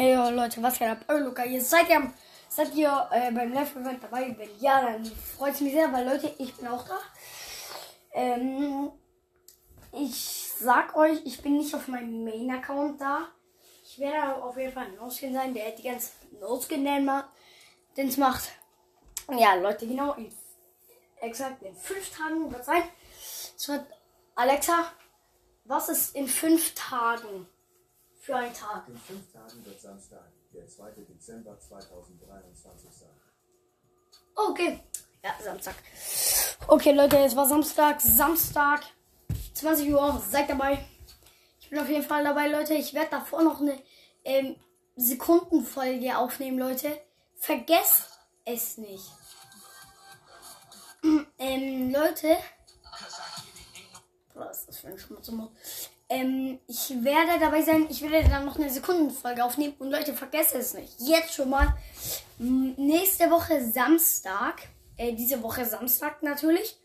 Hey Leute, was geht ab? Oh, Luca, ihr seid ja seid ihr äh, beim Live-Event dabei? Wenn ja, dann freut es mich sehr, weil Leute, ich bin auch da. Ähm, ich sag euch, ich bin nicht auf meinem Main-Account da. Ich werde auf jeden Fall ein No-Skin sein, der die ganze No-Skin den macht. Ja, Leute, genau in exakt in fünf Tagen wird sein. Es wird Alexa, was ist in fünf Tagen? Für einen Tag. In fünf Tagen wird Samstag, der 2. Dezember 2023 sein. Okay. Ja, Samstag. Okay, Leute, es war Samstag. Samstag, 20 Uhr. Seid dabei. Ich bin auf jeden Fall dabei, Leute. Ich werde davor noch eine ähm, Sekundenfolge aufnehmen, Leute. Vergesst es nicht. ähm, Leute. Was ist das für ein Schmutzummer? Ähm, ich werde dabei sein, ich werde dann noch eine Sekundenfolge aufnehmen. Und Leute, vergesst es nicht. Jetzt schon mal. Nächste Woche Samstag. Äh, diese Woche Samstag natürlich.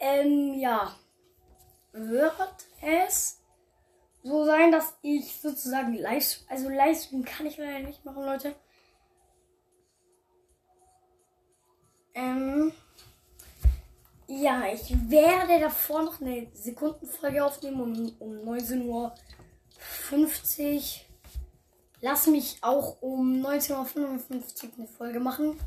Ähm, ja. Wird es so sein, dass ich sozusagen live, also Livestream kann ich leider nicht machen, Leute. Ähm, ja, ich werde davor noch eine Sekundenfolge aufnehmen um, um 19.50 Uhr. Lass mich auch um 19.55 Uhr eine Folge machen.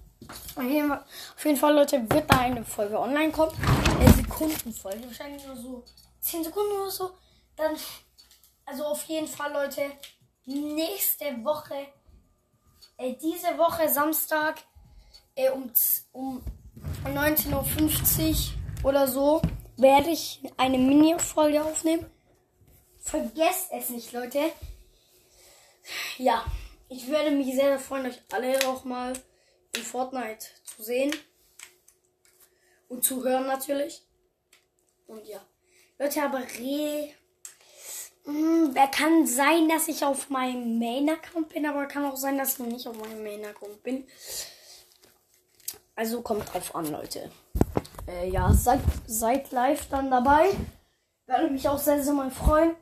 Auf jeden, Fall, Leute, wird da eine Folge online kommen. Eine Sekundenfolge, wahrscheinlich nur so 10 Sekunden oder so. Dann, also auf jeden Fall, Leute, nächste Woche, äh, diese Woche Samstag, äh, um, um 19.50 Uhr oder so werde ich eine Mini-Folge aufnehmen. Vergesst es nicht, Leute. Ja, ich werde mich sehr, freuen, euch alle auch mal in Fortnite zu sehen. Und zu hören natürlich. Und ja. Leute, aber re. Hm, wer kann sein, dass ich auf meinem Main-Account bin, aber kann auch sein, dass ich nicht auf meinem Main-Account bin. Also kommt drauf an, Leute. Äh, ja, seid, seid live dann dabei. Würde mich auch sehr, sehr mal freuen.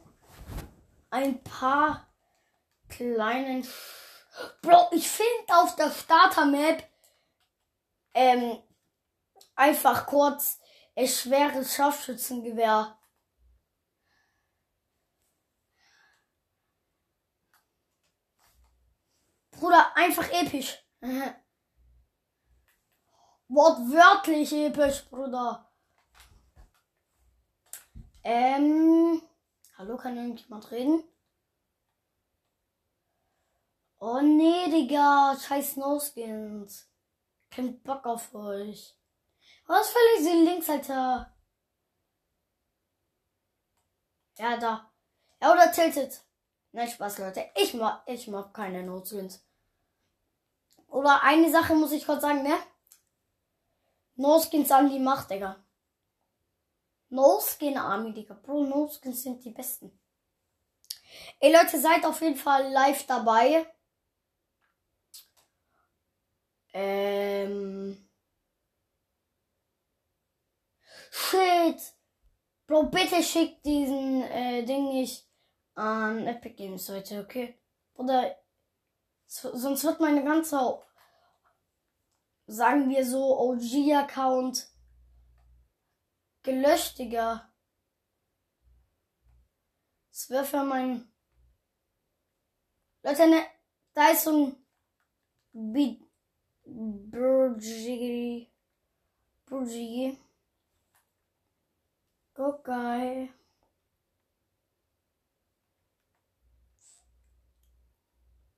Ein paar kleinen. Sch Bro, ich finde auf der Starter-Map ähm, einfach kurz ein schweres Scharfschützengewehr. Bruder, einfach episch. Wortwörtlich episch, Bruder. Ähm. Hallo, kann irgendjemand reden? Oh nee, Digga. Scheiß No-Skins. Kein Bock auf euch. Was völlig sie links, Alter? Ja, da. Ja, oder tilted. Nein, Spaß, Leute. Ich mag, ich mag keine No-Skins. Oder eine Sache muss ich kurz sagen, ne? No-Skins an die Macht, Digga. No-Skin Army, Digga. Bro, No-Skins sind die besten. Ey, Leute, seid auf jeden Fall live dabei. Ähm. Shit. Bro, bitte schickt diesen äh, Ding nicht an Epic Games heute, okay? Oder sonst wird meine ganze sagen wir so, OG-Account gelöscht, Digga. Das wäre für mein. Leute, ne, da ist so ein Beat. Burgi. Burgi. Go guy.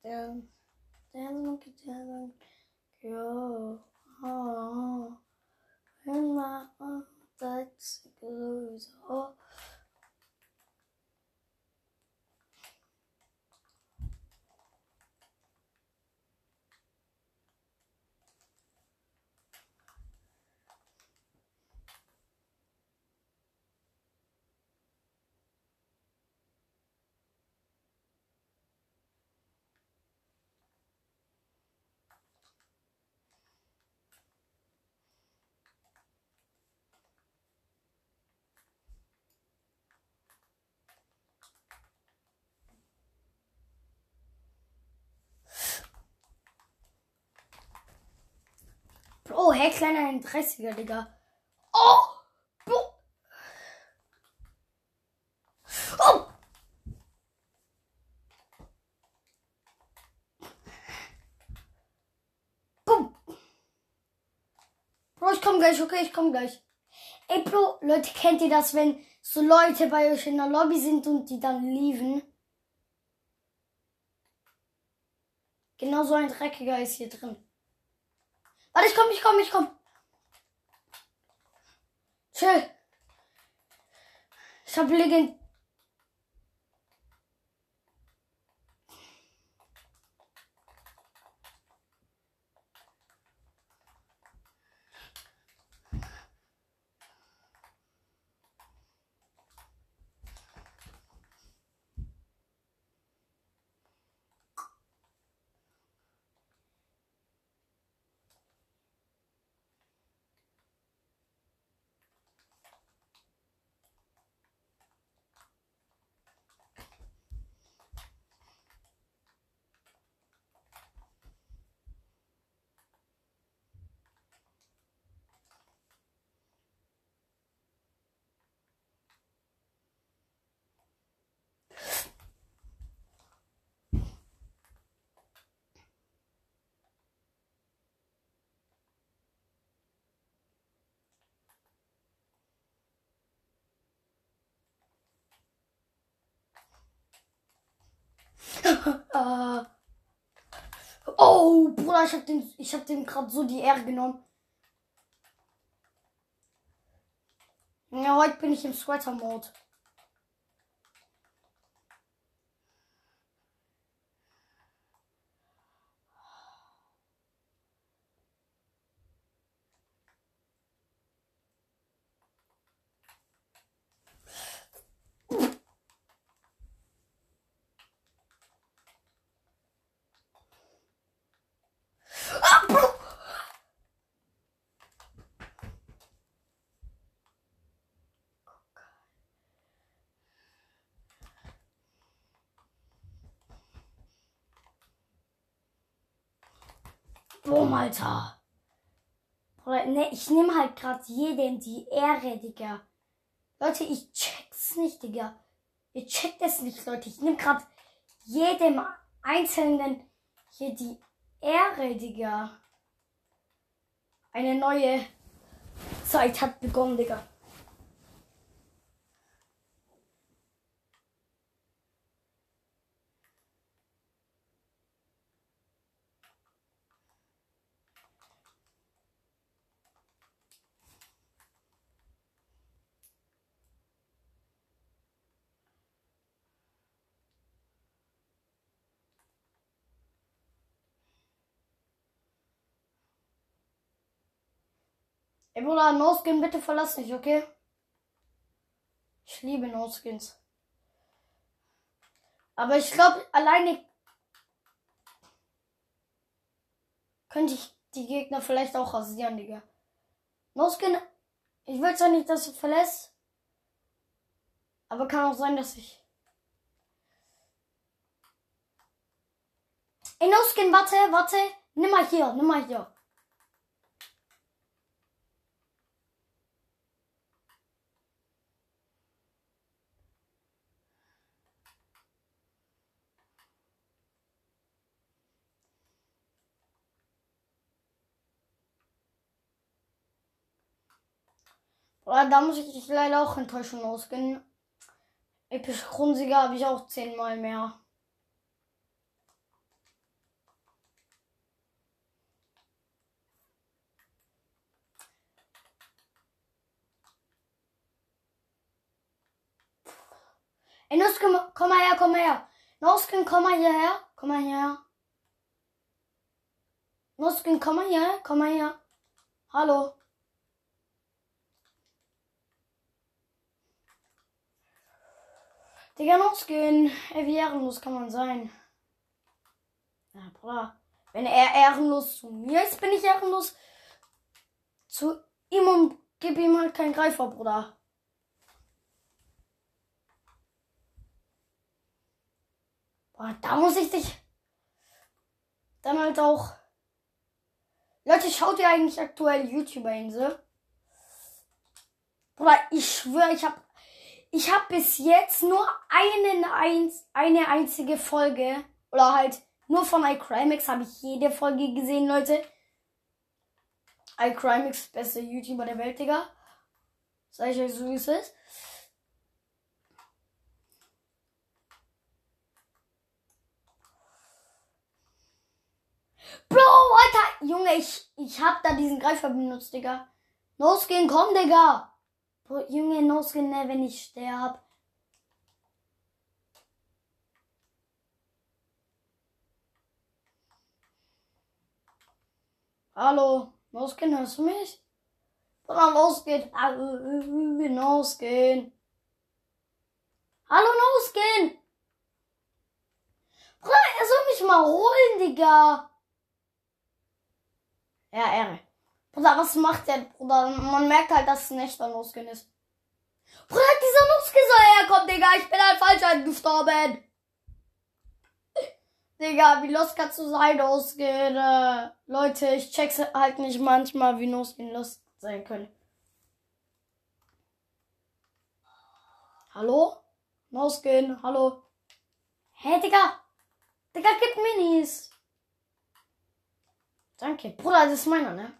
Dance, dance, monkey, dance. Yo, oh, oh. and my one that's goes, oh. Hey, kleiner Interessiger, Digga. Oh! Bro. Oh! Boom. Ich komm gleich, okay, ich komm gleich. Ey, Bro, Leute, kennt ihr das, wenn so Leute bei euch in der Lobby sind und die dann lieben? Genau so ein Dreckiger ist hier drin. Warte, ich komm, ich komm, ich komm. Chill. Ich hab Legend. Äh. Oh, Bruder, ich hab dem, ich hab dem gerade so die Ehre genommen. Ja, heute bin ich im Sweater-Mode. Boom, Alter. Ne, ich nehme halt gerade jedem die Ehre, Digga. Leute, ich check's nicht, Digga. Ihr checkt es nicht, Leute. Ich nehme gerade jedem Einzelnen hier die Ehre, Digga. Eine neue Zeit hat begonnen, Digga. Ey, Bruder, No-Skin, bitte verlass mich, okay? Ich liebe No-Skins. Aber ich glaube, alleine könnte ich die Gegner vielleicht auch rasieren, Digga. No-Skin, ich will zwar nicht, dass du verlässt, aber kann auch sein, dass ich... Ey, No-Skin, warte, warte. Nimm mal hier, nimm mal hier. Da muss ich leider auch enttäuschen ausgehen. Epische Grundsieger habe ich auch zehnmal mehr. Ey, Nuskin, komm mal her, komm mal her. Nuskin, komm mal hierher. Komm mal hierher. Nuskin, komm mal her, komm mal her. Hallo. Digga, Nuskin. Ey, wie ehrenlos kann man sein? Ja, Bruder. Wenn er ehrenlos zu mir ist, bin ich ehrenlos zu ihm und gib ihm halt keinen Greifer, Bruder. Boah, da muss ich dich dann halt auch Leute, schaut ihr eigentlich aktuell YouTuber-Insel? Bruder, ich schwöre, ich habe ich hab bis jetzt nur einen, eins, eine einzige Folge oder halt nur von iCrimex habe ich jede Folge gesehen, Leute. iCrimex, beste YouTuber der Welt, Digga. Sag ich euch so, wie es ist. Bro, Alter! Junge, ich, ich hab da diesen Greifer benutzt, Digga. No-Skin, komm, Digga! Junge, No-Skin, ne, wenn ich sterb. Hallo, No-Skin, hörst du mich? Bruder, No-Skin. No-Skin. Hallo, No-Skin! Bruder, er soll mich mal holen, Digga. Ja, Ehre. Bruder, was macht der, Bruder? Man merkt halt, dass es ein echter No-Skin ist. Bruder, dieser No-Skin soll herkommen, Digga. Ich bin halt falsch gestorben. Digga, wie los kannst du sein, No-Skin? Äh, Leute, ich check's halt nicht manchmal, wie No-Skin los sein können. Hallo? No-Skin, hallo? Hä, Digga? Digga, gib Minis. Danke. Bruder, das ist meiner, ne?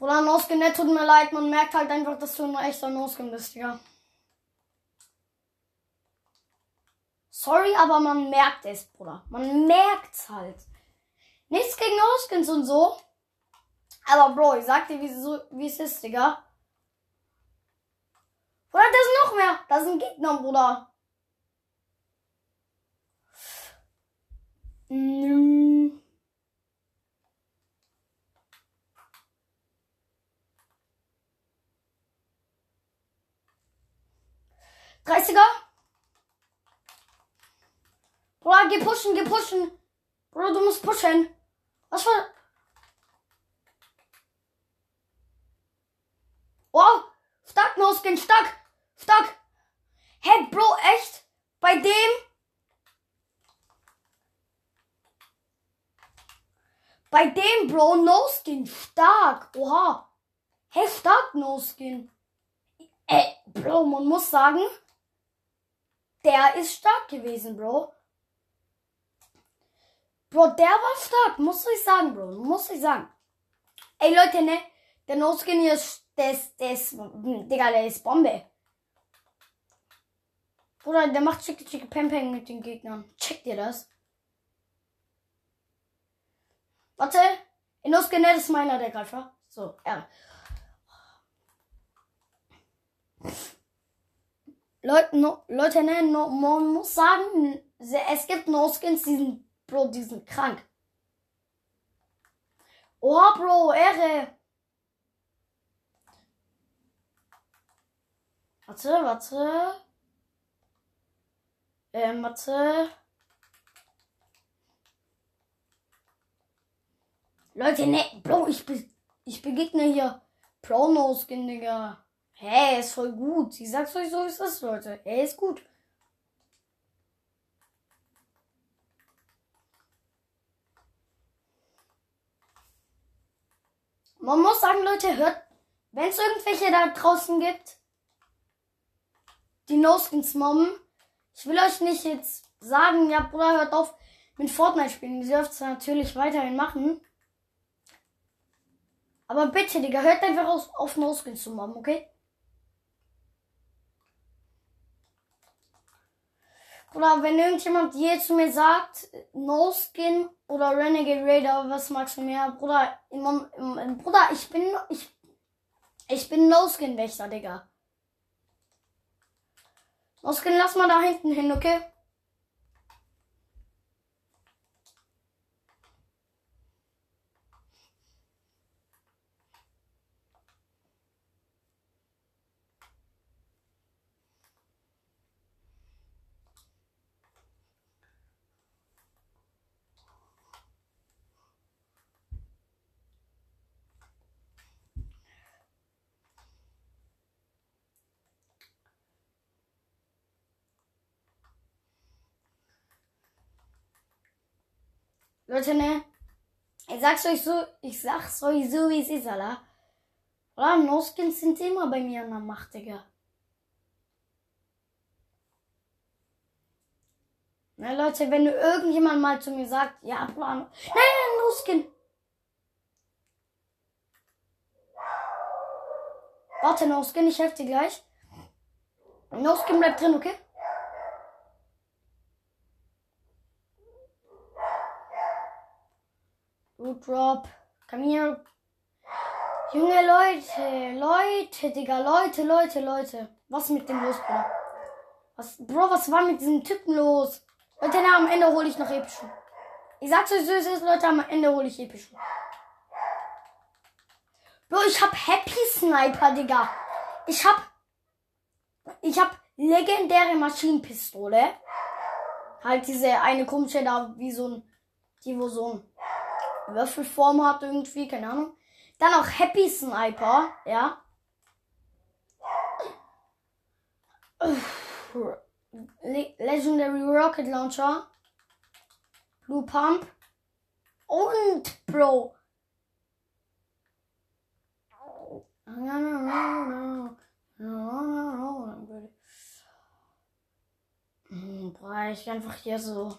Bruder, Noskin, ne, tut mir leid, man merkt halt einfach, dass du ein echter Noskin bist, ja. Sorry, aber man merkt es, Bruder. Man merkt's halt. Nichts gegen Noskins und so. Aber Bro, ich sag dir, wie es ist, Digga. Bruder, da sind noch mehr. Da sind Gegner, Bruder. 30er. Bruder, geh pushen, geh pushen. Bruder, du musst pushen. Was für... Wow, stark, No-Skin, stark, stark. Hey, Bro, echt? Bei dem... Bei dem, Bro, No-Skin, stark. Oha. Hey, stark, No-Skin. Ey, Bro, man muss sagen, der ist stark gewesen, Bro. Bro, der war stark, muss ich sagen, Bro. Muss ich sagen. Ey, Leute, ne? Der No-Skin hier ist, der ist, der ist, Digga, der ist Bombe. Bruder, der macht schicke, schicke Pam Pam mit den Gegnern. Checkt ihr das? Warte. No-Skin, ne, das ist meiner, der Greifer. So, ja. Leute, no, Leute, ne, no, man muss sagen, es gibt No-Skins, die sind, Bro, die sind krank. Oh, Bro, Ehre. Warte, warte. Ähm, warte. Leute, ne, Bro, ich, be ich begegne hier Pro-No-Skin, Digga. Hey, ist voll gut. Ich sag's euch so, wie es ist, Leute. Er ist gut. Man muss sagen, Leute, hört, wenn es irgendwelche da draußen gibt, die No-Skins mobben, ich will euch nicht jetzt sagen, ja, Bruder, hört auf mit Fortnite spielen. Ihr dürft es natürlich weiterhin machen. Aber bitte, Digga, hört einfach auf, auf No-Skins zu mobben, okay? Oder wenn irgendjemand je zu mir sagt, No Skin oder Renegade Raider, was magst du mehr? Bruder, im, im, Bruder, ich bin, ich, ich bin No Skin Wächter, Digga. No Skin, lass mal da hinten hin, okay? Leute, ne? Ich sag's euch so, ich sag's euch so, wie es ist, Alter. Oder? No-Skins sind immer bei mir an der Macht, Digga. Na, Leute, wenn du irgendjemand mal zu mir sagt, ja, Plan. Nein, nein, No-Skin. Warte, No-Skin, ich helfe dir gleich. No-Skin bleibt drin, okay? Root Drop. Komm hier. Junge Leute, Leute, Digga, Leute, Leute, Leute. Was mit dem los, Bro? Was, Bro, was war mit diesem Typen los? Leute, na, am Ende hole ich noch epischen. Ich sag's euch so, es ist, Leute, am Ende hole ich epischen. Bro, ich hab Happy Sniper, Digga. Ich hab. Ich hab legendäre Maschinenpistole. Halt diese eine komische da, wie so ein. Die wo so ein Würfelform hat irgendwie, keine Ahnung. Dann auch Happy Sniper, ja. Le Legendary Rocket Launcher. Blue Pump. Und Bro. Brauche ich einfach hier so.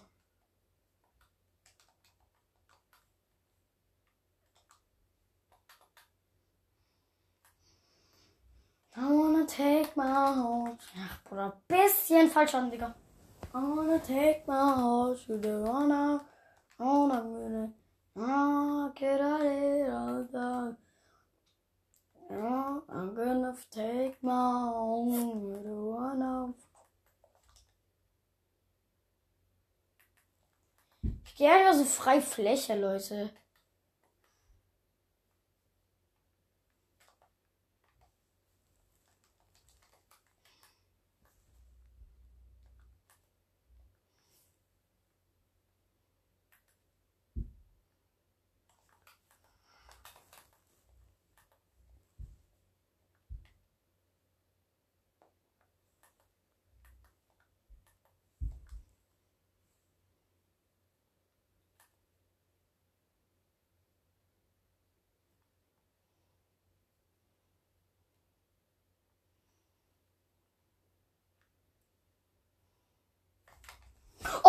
I wanna take my horse. Ach, Bruder, bisschen falsch an, Digga. I wanna take my horse to the runner. Oh, I'm gonna. Oh, get out of the. I'm gonna take my home to the runner. Ich gehe einfach so frei Fläche, Leute.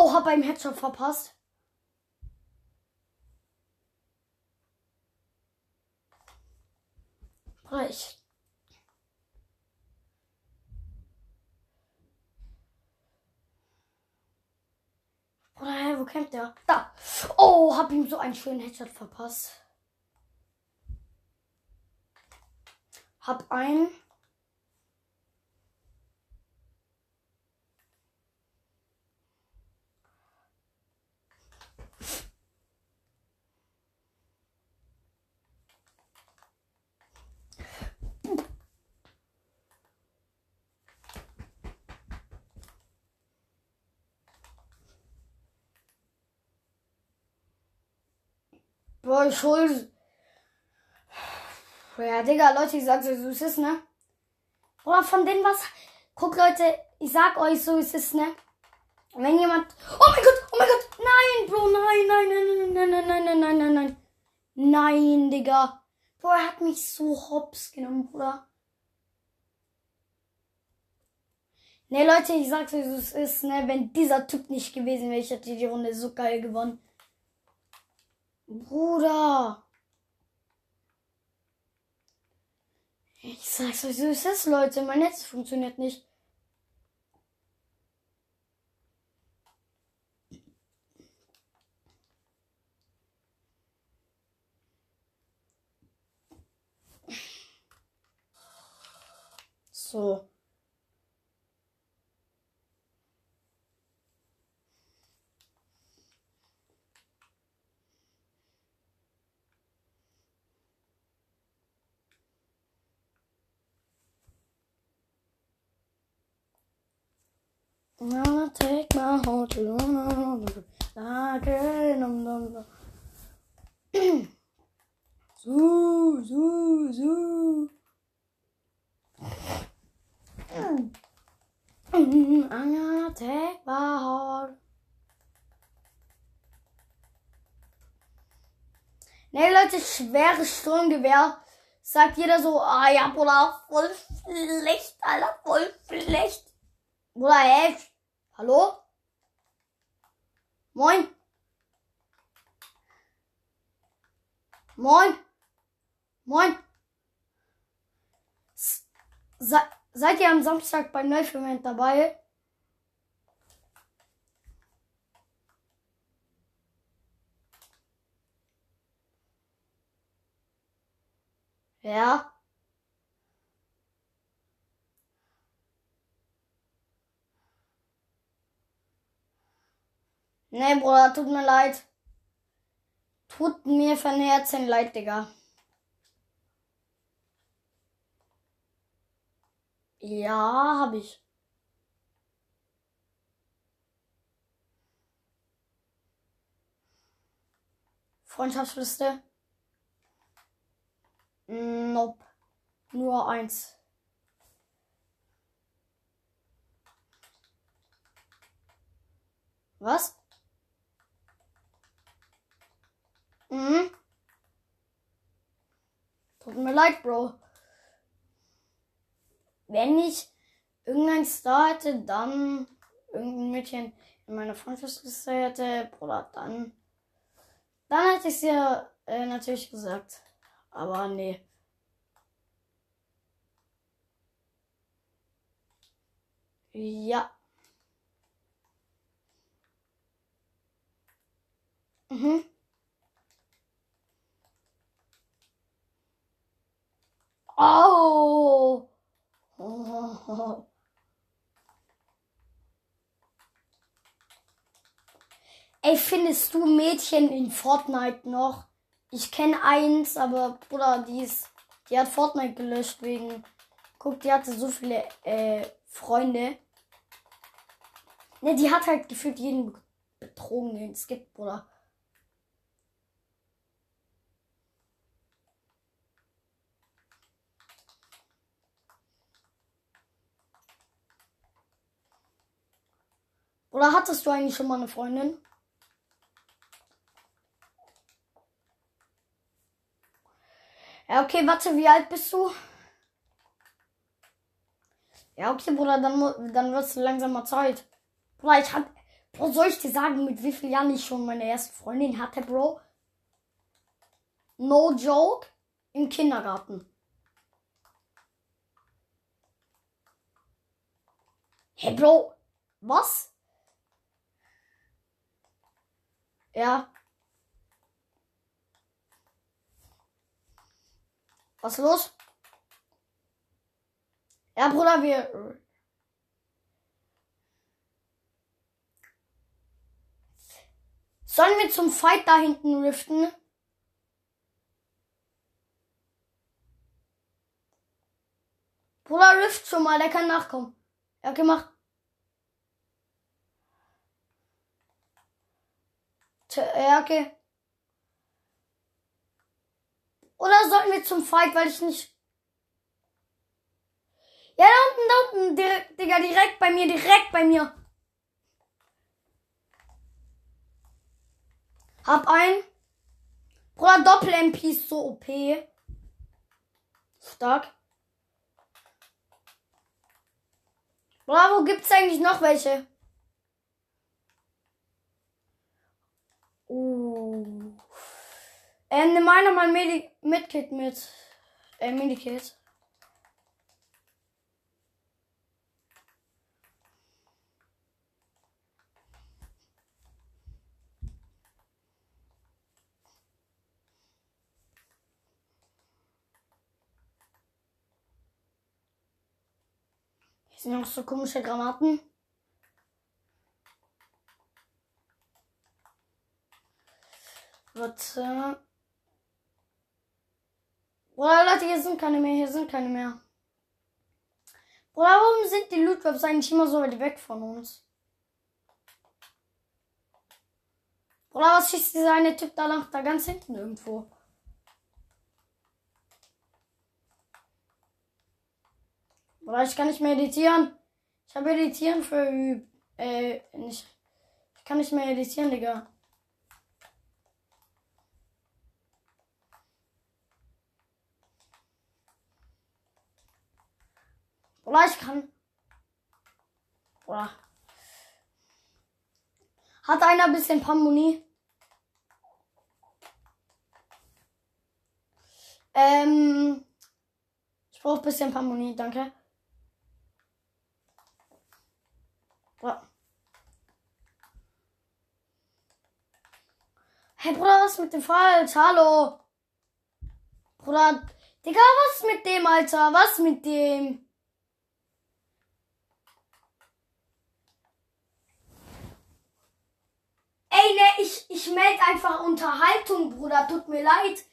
Oh, hab beim Headshot verpasst. Reich. Oder hä, wo kämpft der? Da. Oh, hab ihm so einen schönen Headshot verpasst. Hab einen. Boah, ich hol. Ja, Digga, Leute, ich sag's euch, so es ist, ne? Oder von denen was. Guck, Leute, ich sag euch, so es ist, ne? Wenn jemand. Oh mein Gott, oh mein Gott, nein, Bro, nein, nein, nein, nein, nein, nein, nein, nein, nein, nein. Nein, Digga. Bro, er hat mich so hops genommen, Bruder. Ne, Leute, ich sag's euch, so es ist, ne? Wenn dieser Typ nicht gewesen wäre, ich hätte die Runde so geil gewonnen. Bruder. Ich sag's euch, so ist es, Leute. Mein Netz funktioniert nicht. So. I'll take my heart num. Zoo, zoo, zoo. I'm gonna take my heart. Ne, Leute, schweres Sturmgewehr. Sagt jeder so, ah ja, Bruder, voll schlecht, Alter, voll schlecht. Bruder, hä? Hallo? Moin? Moin? Moin? Se seid ihr am Samstag beim Live-Event dabei? Ja. Nee, Bruder, tut mir leid. Tut mir von Herzen leid, Digga. Ja, hab ich. Freundschaftsliste. Nope. Nur eins. Was? Mhm. Tut mir leid, Bro. Wenn ich irgendein Star hätte, dann irgendein Mädchen in meiner Freundschaftsliste hätte, Bruder, dann, dann hätte ich es ja äh, natürlich gesagt. Aber nee. Ja. Mhm. Oh. oh. Ey, findest du Mädchen in Fortnite noch? Ich kenne eins, aber Bruder, die ist, die hat Fortnite gelöscht wegen. Guck, die hatte so viele äh, Freunde. Ne, die hat halt gefühlt jeden betrogen, den es gibt, Bruder. Oder hattest du eigentlich schon mal eine Freundin? Ja, okay, warte, wie alt bist du? Ja, okay, Bruder, dann, dann wird es langsam mal Zeit. Bruder, ich hab. Bro, soll ich dir sagen, mit wie vielen Jahren ich schon meine erste Freundin hatte, Bro? No joke. Im Kindergarten. Hey, Bro. Was? Ja. Was ist los? Ja, Bruder, wir. Sollen wir zum Fight da hinten riften? Bruder, rift schon mal, der kann nachkommen. Ja, okay, mach. Ja, okay. Oder sollten wir zum Fight, weil ich nicht. Ja, da unten, da unten, direkt, Digga, direkt bei mir, direkt bei mir. Hab ein. Bruder, Doppel-MP ist so OP. Stark. Bruder, wo gibt's eigentlich noch welche? Uh. Ähm, nimm einer mal Medi Medkit mit. Äh, Medikit. Hier sind noch so komische Granaten. Warte. Bruder, Leute, hier sind keine mehr, hier sind keine mehr. Bruder, warum sind die Lootwebs eigentlich immer so weit weg von uns? Bruder, was schießt dieser eine Typ da lang, da ganz hinten irgendwo? Bruder, ich kann nicht mehr editieren. Ich habe editieren für, äh, nicht. Ich kann nicht mehr editieren, Digga. Oder ich kann. Oder. Hat einer ein bisschen Pamuni? Ähm. Ich brauche ein bisschen Pamuni, danke. Ja. Hey Bruder, was mit dem Falsch? Hallo. Bruder, Digga, was mit dem, Alter? Was mit dem? Ey, ne, ich, ich meld einfach Unterhaltung, Bruder. Tut mir leid.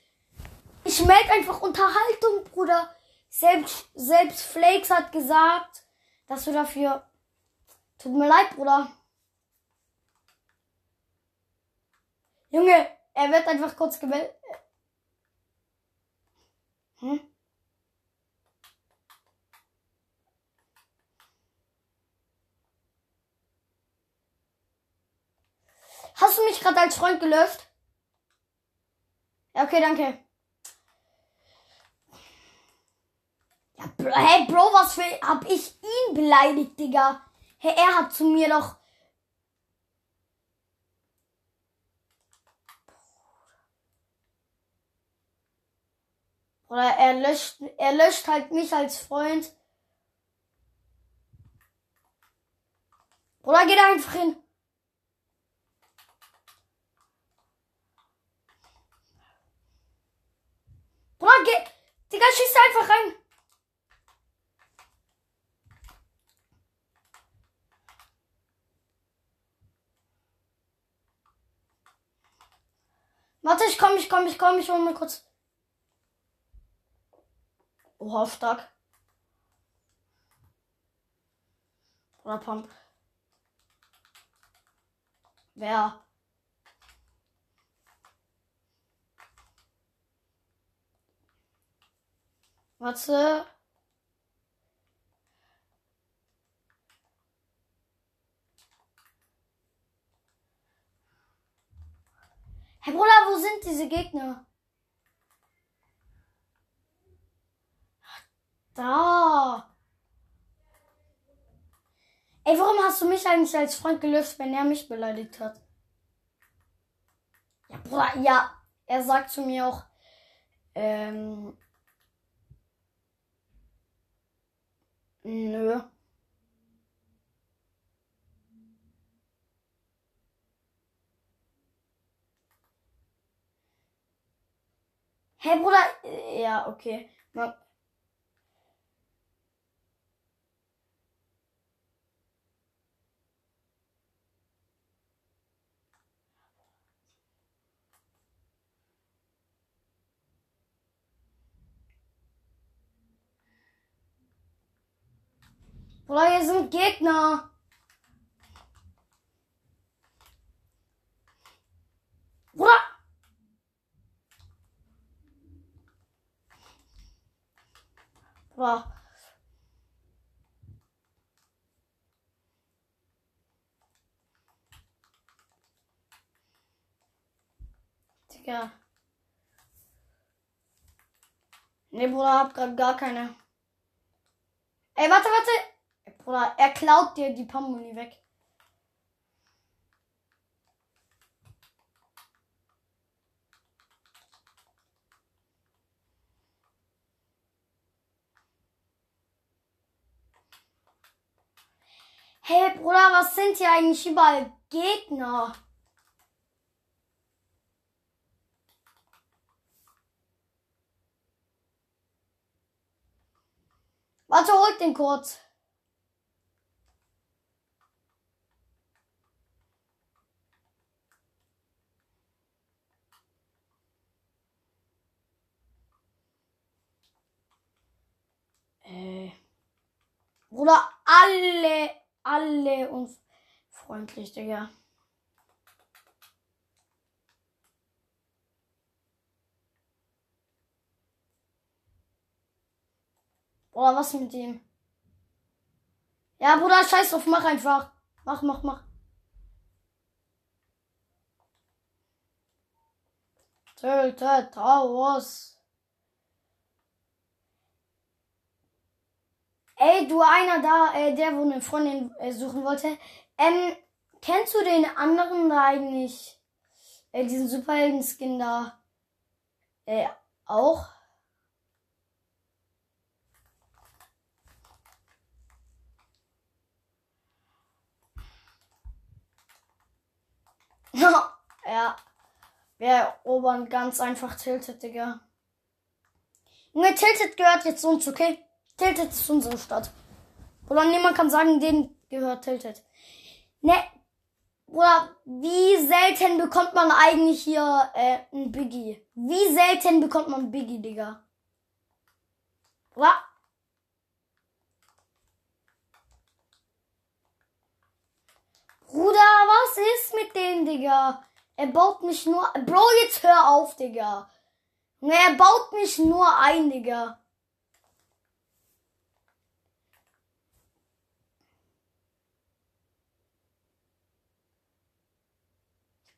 Ich meld einfach Unterhaltung, Bruder. Selbst, selbst Flakes hat gesagt, dass du dafür. Tut mir leid, Bruder. Junge, er wird einfach kurz gemeldet. Hm? Hast du mich gerade als Freund gelöst? Ja, okay, danke. Ja, bro, hey, Bro, was für. Hab ich ihn beleidigt, Digga? Hey, er hat zu mir doch. Oder er löscht, er löscht halt mich als Freund. Oder geht einfach hin. Bruder, geh. Digga, schieß einfach rein. Warte, ich komm, ich komm, ich komm, ich hol mir kurz. Oha, stark. Oder Pump. Wer? Warte. Hey Bruder, wo sind diese Gegner? Da. Ey, warum hast du mich eigentlich als Freund gelöst, wenn er mich beleidigt hat? Ja, Bruder, ja. Er sagt zu mir auch, ähm, nö. Hey Bruder, äh, ja, okay. Bruder, hier sind Gegner. Bruder. Bruder. Digga. Nee, Bruder, hab grad gar keine. Ey, warte, warte. Bruder, er klaut dir die Pamuni weg. Hey Bruder, was sind hier eigentlich überall Gegner? Warte, holt den kurz. Äh. Bruder, alle, alle unfreundlich, Digga. Bruder, was mit ihm? Ja, Bruder, scheiß drauf, mach einfach. Mach, mach, mach. Tötet Taurus. Ey, du einer da, äh, der, wo eine Freundin äh, suchen wollte. Ähm, kennst du den anderen da eigentlich? Äh, diesen Superhelden-Skin da? Äh, auch? ja. Wir erobern ganz einfach Tilted, Digga. Junge, Tilted gehört jetzt uns, okay? Tilted ist unsere Stadt. Oder niemand kann sagen, den gehört Tilted. Ne, oder wie selten bekommt man eigentlich hier äh, ein Biggie? Wie selten bekommt man Biggie, Digga? Oder? Bruder, was ist mit dem, Digga? Er baut mich nur. Bro, jetzt hör auf, Digga. Er baut mich nur ein, Digga.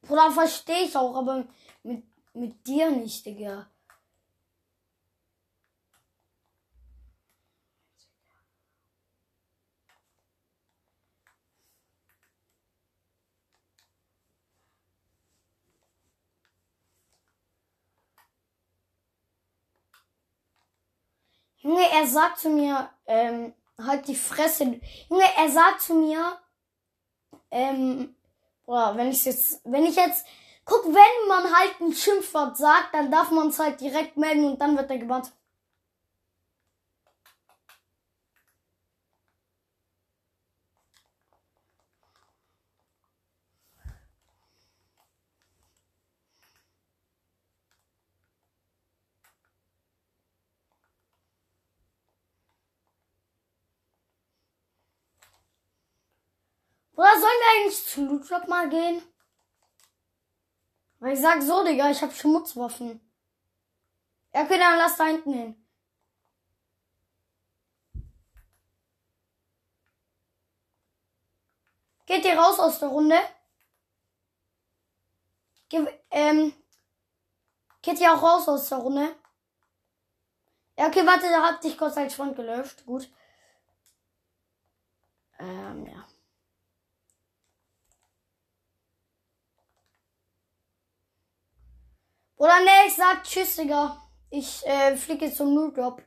Bruder, verstehe ich auch, aber mit, mit dir nicht, Digga. Junge, er sagt zu mir, ähm, halt die Fresse. Junge, er sagt zu mir, ähm, boah, wenn ich jetzt, wenn ich jetzt, guck, wenn man halt ein Schimpfwort sagt, dann darf man es halt direkt melden und dann wird er gebannt. Oder sollen wir eigentlich zu Loot mal gehen? Weil ich sag so, Digga, ich hab Schmutzwaffen. Ja, okay, dann lass da hinten hin. Geht ihr raus aus der Runde? Ge ähm, geht ihr auch raus aus der Runde? Ja, okay, warte, da hat dich kurz als Freund gelöscht. Gut. Ähm, ja. Oder ne, ich sag Tschüss, Digga. Ich äh, fliege zum Nulljob.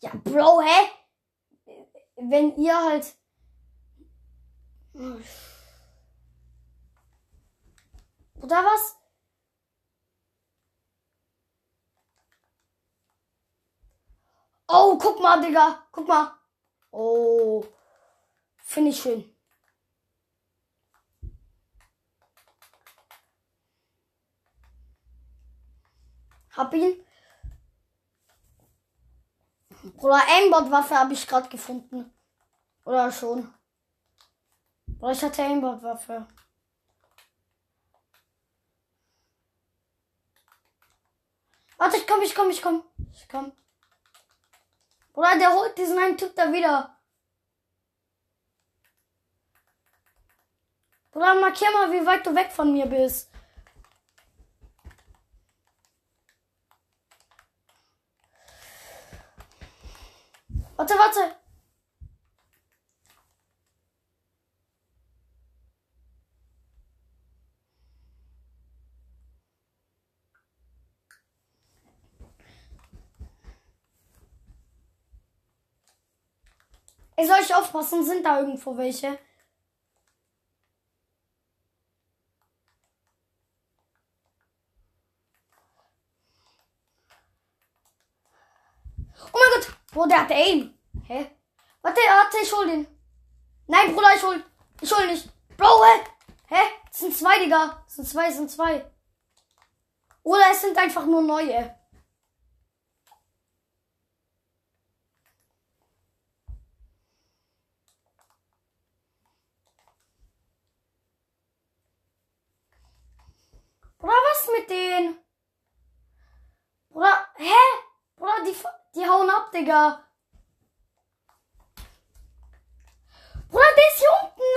Ja, Bro, hä? Wenn ihr halt. Oder was? Oh, guck mal, Digga. Guck mal. Oh. Finde ich schön. Hab ihn. Oder Aimbot-Waffe habe ich gerade gefunden. Oder schon. Oder ich hatte Aimbot-Waffe. Warte, ich komm, ich komm, ich komm. Ich komm. Oder der holt diesen einen Typ da wieder. Oder markier mal, wie weit du weg von mir bist. Warte, warte. Ey, soll ich aufpassen? Sind da irgendwo welche? Oh mein Gott! Bro, der hat Aim. Hä? Warte, warte, ich hol den. Nein, Bruder, ich hol. Ich hol nicht. Bro, hä? Hä? Es sind zwei, Digga. Es sind zwei, es sind zwei. Oder es sind einfach nur neue. Bruder, was mit denen? Bruder, hä? Bruder, die, die hauen ab, Digga. Bruder, der ist hier unten.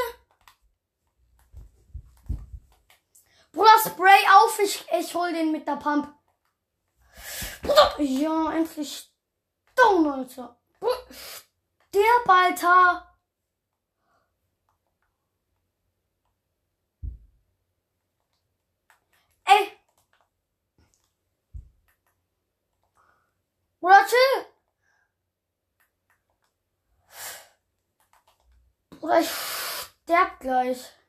Bruder, Spray auf. Ich, ich hol den mit der Pump. Ja, endlich down, Alter. Stirb, Alter. Ey. Bruder, chill. Bruder, ich sterb gleich.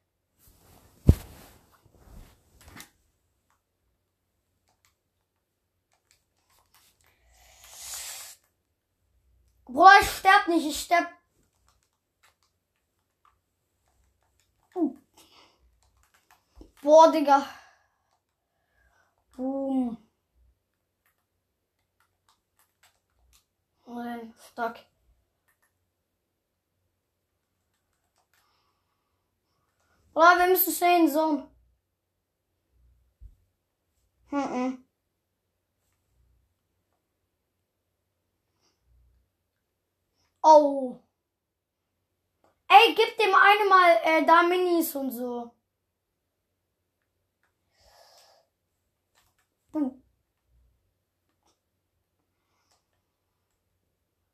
Bruder, ich sterb nicht, ich sterb. Uh. Boah, Digga. Boom. Nein, stuck. Bruder, wir müssen schnell in Zone. Mhm. Oh. Ey, gib dem eine mal äh, da Minis und so. Hm.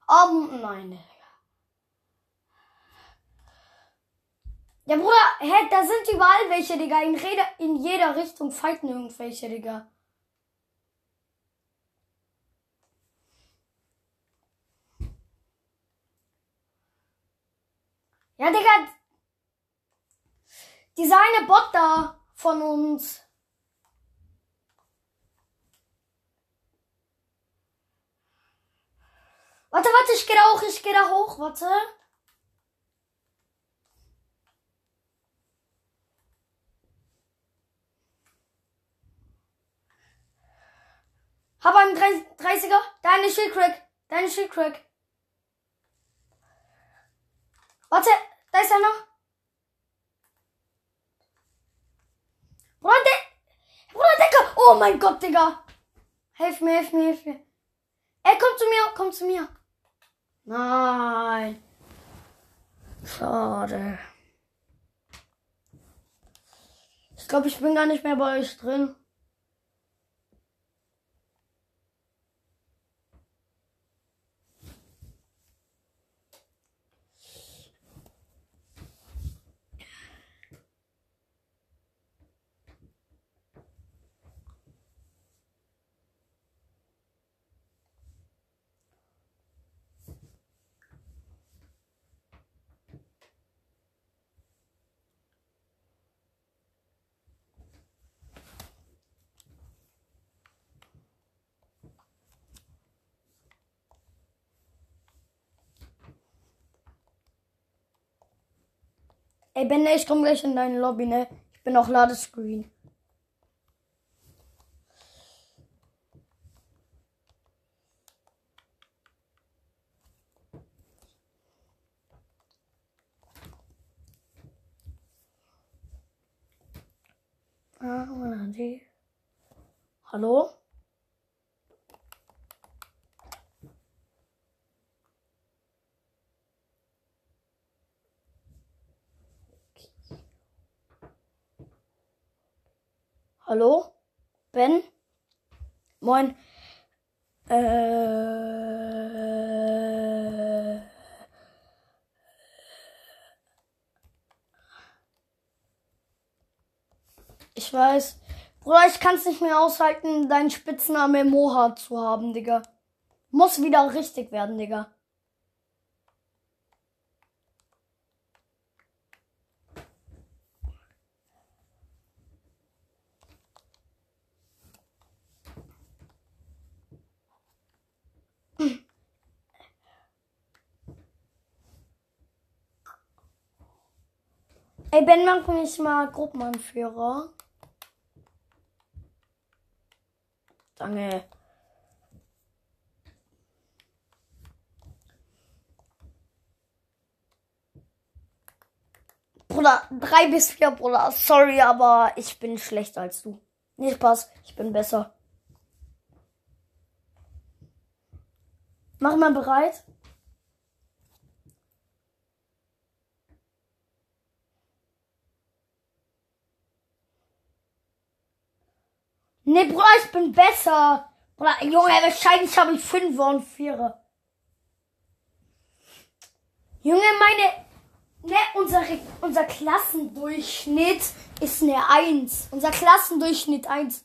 Um, nein. Ja, Bruder, hä, da sind überall welche, Digga. In, Rede, in jeder Richtung fighten irgendwelche, Digga. Ja, Digga. Dieser eine Bot da von uns. Warte, warte, ich geh da hoch, ich geh da hoch, warte. Hab einen 30er, deine Schildcrack, deine Schildcrack. Warte, da ist einer. Bruder, De Bruder, Digga. Oh mein Gott, Digga. Hilf mir, hilf mir, hilf mir. Ey, komm zu mir, komm zu mir. Nein. Schade. Ich glaube, ich bin gar nicht mehr bei euch drin. Ey, Benne, ich komm gleich in deine Lobby, ne? Ich bin auch Ladescreen. Ah, Hallo? Hallo? Ben? Moin. Äh. Ich weiß. Bruder, ich kann's nicht mehr aushalten, deinen Spitzname Moha zu haben, Digga. Muss wieder richtig werden, Digga. Ey, Ben, mach mich mal Gruppenanführer. Danke. Bruder, drei bis vier, Bruder. Sorry, aber ich bin schlechter als du. Nicht Spaß, ich bin besser. Mach mal bereit. Nee, Bruder, ich bin besser. Oder, Junge, wahrscheinlich habe ich fünf und vier. Junge, meine, ne, unser, unser Klassendurchschnitt ist eine Eins. Unser Klassendurchschnitt eins.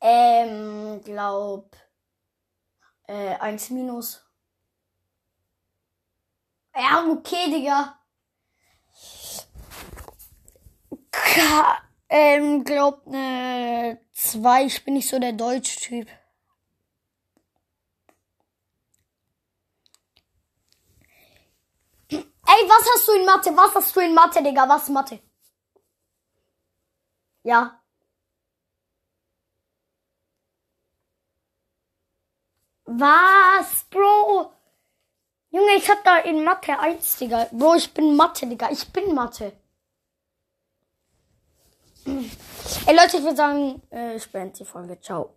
Ähm, glaub, äh, eins minus. Ja, okay, Digga. Ka ähm, glaub, ne, zwei. Ich bin nicht so der Deutsch-Typ. Ey, was hast du in Mathe? Was hast du in Mathe, Digga? Was Mathe? Ja. Was, Bro? Junge, ich hab da in Mathe 1, Digga. Bro, ich bin Mathe, Digga. Ich bin Mathe. Ey, Leute, ich würde sagen, äh, beende die Folge. Ciao.